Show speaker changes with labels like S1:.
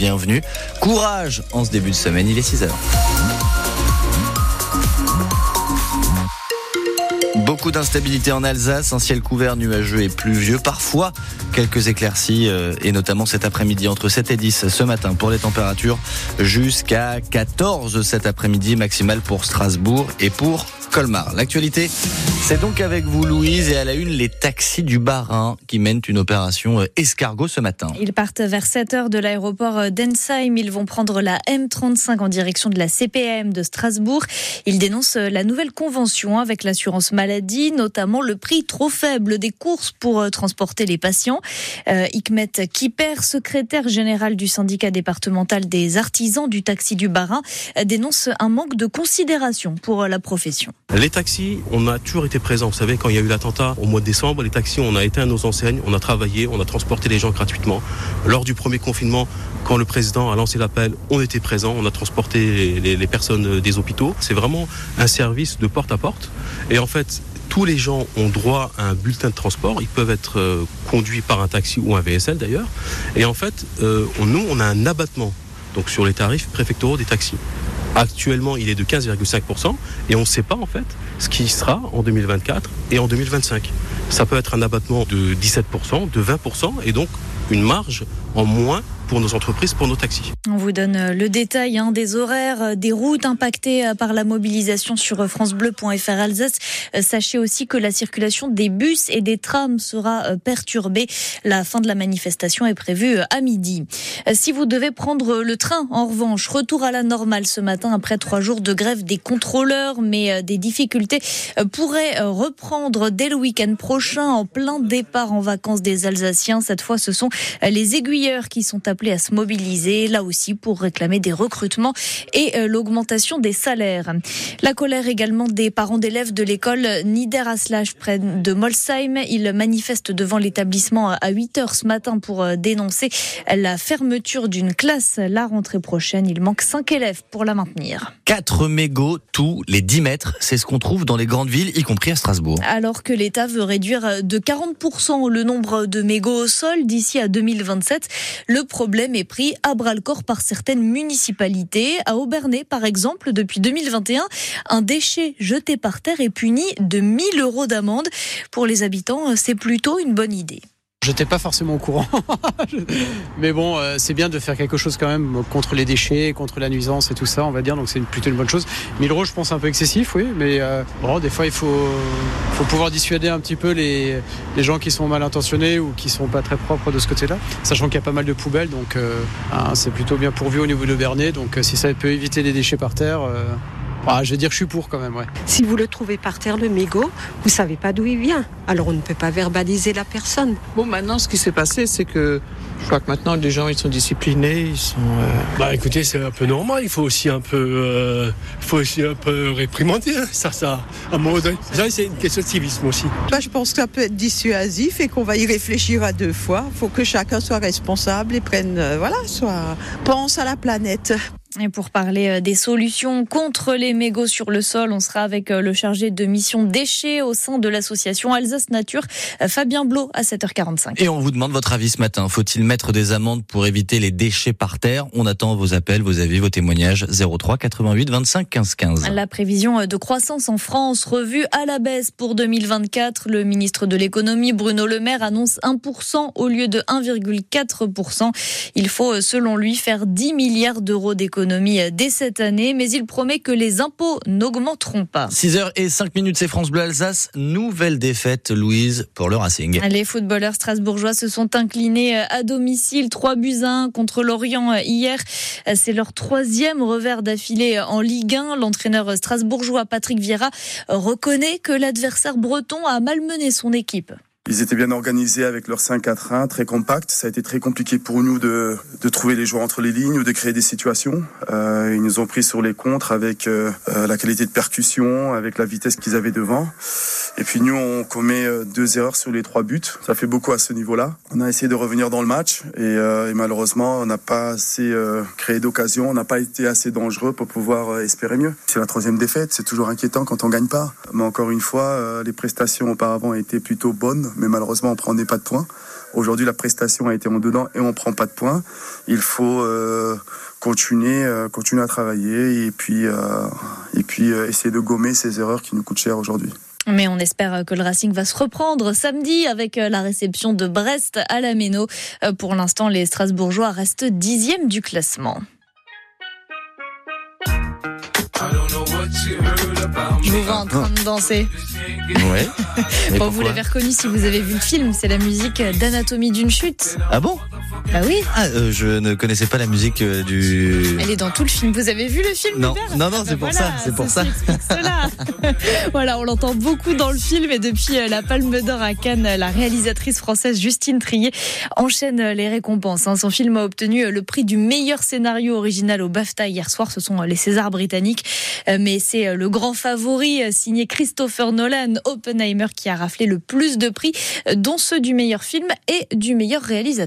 S1: bienvenue. Courage en ce début de semaine, il est 6 heures. Beaucoup d'instabilité en Alsace, un ciel couvert, nuageux et pluvieux. Parfois, quelques éclaircies, euh, et notamment cet après-midi entre 7 et 10 ce matin pour les températures, jusqu'à 14 cet après-midi, maximal pour Strasbourg et pour Colmar. L'actualité, c'est donc avec vous Louise et à la une les taxis du Barin qui mènent une opération euh, escargot ce matin.
S2: Ils partent vers 7 heures de l'aéroport euh, d'Ensheim. Ils vont prendre la M35 en direction de la CPM de Strasbourg. Ils dénoncent euh, la nouvelle convention avec l'assurance maladie, notamment le prix trop faible des courses pour transporter les patients. Euh, Hikmet Kiper, secrétaire général du syndicat départemental des artisans du taxi du Barin, dénonce un manque de considération pour la profession.
S3: Les taxis, on a toujours été présents. Vous savez, quand il y a eu l'attentat au mois de décembre, les taxis, on a éteint nos enseignes, on a travaillé, on a transporté les gens gratuitement. Lors du premier confinement, quand le président a lancé l'appel, on était présents, on a transporté les, personnes des hôpitaux. C'est vraiment un service de porte à porte. Et en fait, tous les gens ont droit à un bulletin de transport. Ils peuvent être euh, conduits par un taxi ou un VSL d'ailleurs. Et en fait, euh, nous, on a un abattement donc sur les tarifs préfectoraux des taxis. Actuellement, il est de 15,5% et on ne sait pas en fait ce qui sera en 2024 et en 2025. Ça peut être un abattement de 17%, de 20% et donc une marge en moins pour nos entreprises, pour nos taxis.
S2: On vous donne euh, le détail hein, des horaires, euh, des routes impactées euh, par la mobilisation sur francebleu.fr Alsace. Sachez aussi que la circulation des bus et des trams sera perturbée. La fin de la manifestation est prévue à midi. Si vous devez prendre le train, en revanche, retour à la normale ce matin après trois jours de grève des contrôleurs, mais des difficultés pourraient reprendre dès le week-end prochain en plein départ en vacances des Alsaciens. Cette fois, ce sont les aiguilleurs qui sont appelés à se mobiliser, là aussi pour réclamer des recrutements et euh, l'augmentation des salaires. La colère également des parents d'élèves de l'école Niederhaslach près de Molsheim. Ils manifestent devant l'établissement à 8 heures ce matin pour euh, dénoncer la fermeture d'une classe la rentrée prochaine. Il manque 5 élèves pour la maintenir.
S1: 4 mégots tous les 10 mètres, c'est ce qu'on trouve dans les grandes villes, y compris à Strasbourg.
S2: Alors que l'État veut réduire de 40% le nombre de mégots au sol d'ici à 2027, le problème est pris à bras le corps par certaines municipalités. À Aubernay, par exemple, depuis 2021, un déchet jeté par terre est puni de 1000 euros d'amende. Pour les habitants, c'est plutôt une bonne idée.
S4: J'étais pas forcément au courant. Mais bon, euh, c'est bien de faire quelque chose quand même contre les déchets, contre la nuisance et tout ça, on va dire. Donc c'est plutôt une bonne chose. 1000 euros, je pense un peu excessif, oui. Mais euh, bon, des fois, il faut, faut pouvoir dissuader un petit peu les, les gens qui sont mal intentionnés ou qui sont pas très propres de ce côté-là. Sachant qu'il y a pas mal de poubelles, donc euh, hein, c'est plutôt bien pourvu au niveau de Bernay. Donc si ça peut éviter les déchets par terre, euh, ah, je vais dire que je suis pour quand même, ouais.
S5: Si vous le trouvez par terre, le mégot, vous savez pas d'où il vient. Alors on ne peut pas verbaliser la personne.
S6: Bon, maintenant, ce qui s'est passé, c'est que je crois que maintenant, les gens, ils sont disciplinés, ils sont. euh,
S7: Bah écoutez, c'est un peu normal, il faut aussi un peu, euh, faut aussi un peu réprimander, hein, ça, ça, à un moment donné. Ça, c'est une question de civisme aussi.
S8: Bah, je pense que ça peut être dissuasif et qu'on va y réfléchir à deux fois. Il faut que chacun soit responsable et prenne, euh, voilà, soit pense à la planète.
S2: Et pour parler euh, des solutions contre les mégots sur le sol, on sera avec euh, le chargé de mission déchets au sein de l'association Alsace Nature, euh, Fabien Blot, à 7h45.
S1: Et on vous demande votre avis ce matin. Faut-il mettre des amendes pour éviter les déchets par terre? On attend vos appels, vos avis, vos témoignages 03 88 25 15 15.
S2: La prévision de croissance en France revue à la baisse pour 2024. Le ministre de l'économie, Bruno Le Maire, annonce 1% au lieu de 1,4%. Il faut, selon lui, faire 10 milliards d'euros d'économies dès cette année, mais il promet que les impôts n'augmenteront pas.
S1: 6h et 5 minutes, c'est France Bleu Alsace. Nouvelle défaite, Louise, pour le Racing.
S2: Les footballeurs strasbourgeois se sont inclinés à domicile 3 buts à 1 contre l'Orient hier. C'est leur troisième revers d'affilée en Ligue 1. L'entraîneur strasbourgeois Patrick Vieira reconnaît que l'adversaire breton a malmené son équipe.
S9: Ils étaient bien organisés avec leur 5-4-1, très compact. Ça a été très compliqué pour nous de, de trouver les joueurs entre les lignes ou de créer des situations. Euh, ils nous ont pris sur les contres avec euh, euh, la qualité de percussion, avec la vitesse qu'ils avaient devant. Et puis nous, on commet euh, deux erreurs sur les trois buts. Ça fait beaucoup à ce niveau-là. On a essayé de revenir dans le match et, euh, et malheureusement, on n'a pas assez euh, créé d'occasion. On n'a pas été assez dangereux pour pouvoir espérer mieux. C'est la troisième défaite. C'est toujours inquiétant quand on gagne pas. Mais encore une fois, les prestations auparavant étaient plutôt bonnes, mais malheureusement, on prenait pas de points. Aujourd'hui, la prestation a été en dedans et on prend pas de points. Il faut euh, continuer, euh, continuer à travailler et puis, euh, et puis euh, essayer de gommer ces erreurs qui nous coûtent cher aujourd'hui.
S2: Mais on espère que le Racing va se reprendre samedi avec la réception de Brest à la Méno. Pour l'instant, les Strasbourgeois restent dixièmes du classement. Je vous vois en train de danser.
S1: Ouais.
S2: Bon, vous l'avez reconnu si vous avez vu le film, c'est la musique d'Anatomie d'une chute.
S1: Ah bon?
S2: Bah oui,
S1: Ah, euh, je ne connaissais pas la musique euh, du.
S2: elle est dans tout le film. Vous avez vu le film
S1: Non, non, non, c'est
S2: Bah
S1: pour
S2: voilà,
S1: ça, c'est pour ça.
S2: cela. voilà, on l'entend beaucoup dans le film et depuis euh, la Palme d'Or à Cannes, la réalisatrice française Justine Trier enchaîne les récompenses. hein. Son film a obtenu le prix du meilleur scénario original au BAFTA hier soir. Ce sont les Césars britanniques, mais c'est le grand favori signé Christopher Nolan, Oppenheimer, qui a raflé le plus de prix, euh, dont ceux du meilleur film et du meilleur réalisateur.